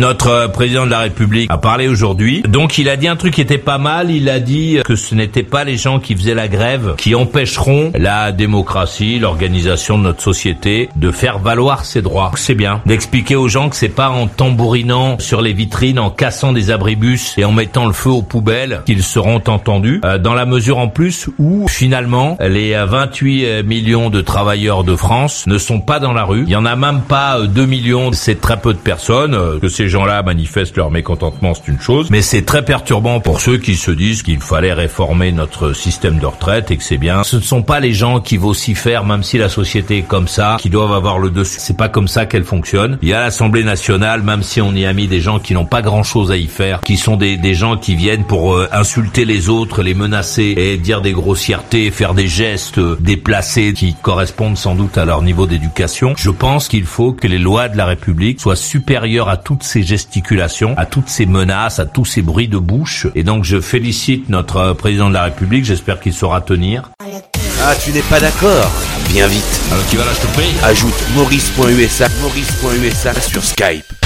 Notre euh, président de la République a parlé aujourd'hui. Donc il a dit un truc qui était pas mal. Il a dit que ce n'étaient pas les gens qui faisaient la grève qui empêcheront la démocratie, l'organisation de notre société de faire valoir ses droits. C'est bien d'expliquer aux gens que c'est pas en tambourinant sur les vitrines, en cassant des abribus et en mettant le feu aux poubelles qu'ils seront entendus. Euh, dans la mesure en plus où finalement les 28 millions de travailleurs de France ne sont pas dans la rue. Il y en a même pas 2 millions. C'est très peu de personnes. Que ces gens-là manifestent leur mécontentement, c'est une chose. Mais c'est très perturbant pour ceux qui se disent qu'il fallait réformer notre système de retraite et que c'est bien. Ce ne sont pas les gens qui vocifèrent, même si la société est comme ça, qui doivent avoir le dessus. C'est pas comme ça qu'elle fonctionne. Il y a l'Assemblée nationale, même si on y a mis des gens qui n'ont pas grand-chose à y faire, qui sont des, des gens qui viennent pour euh, insulter les autres, les menacer et dire des grossièretés, faire des gestes euh, déplacés qui correspondent sans doute à leur niveau d'éducation. Je pense qu'il faut que les lois de la République soient supérieures à toutes ces gesticulations, à toutes ces menaces, à tous ces bruits de bouche. Et donc je félicite notre euh, président de la République. J'espère qu'il saura tenir. Ah, tu n'es pas d'accord Bien vite. Alors tu vas là, je te prie. Ajoute maurice.usa, maurice.usa sur Skype.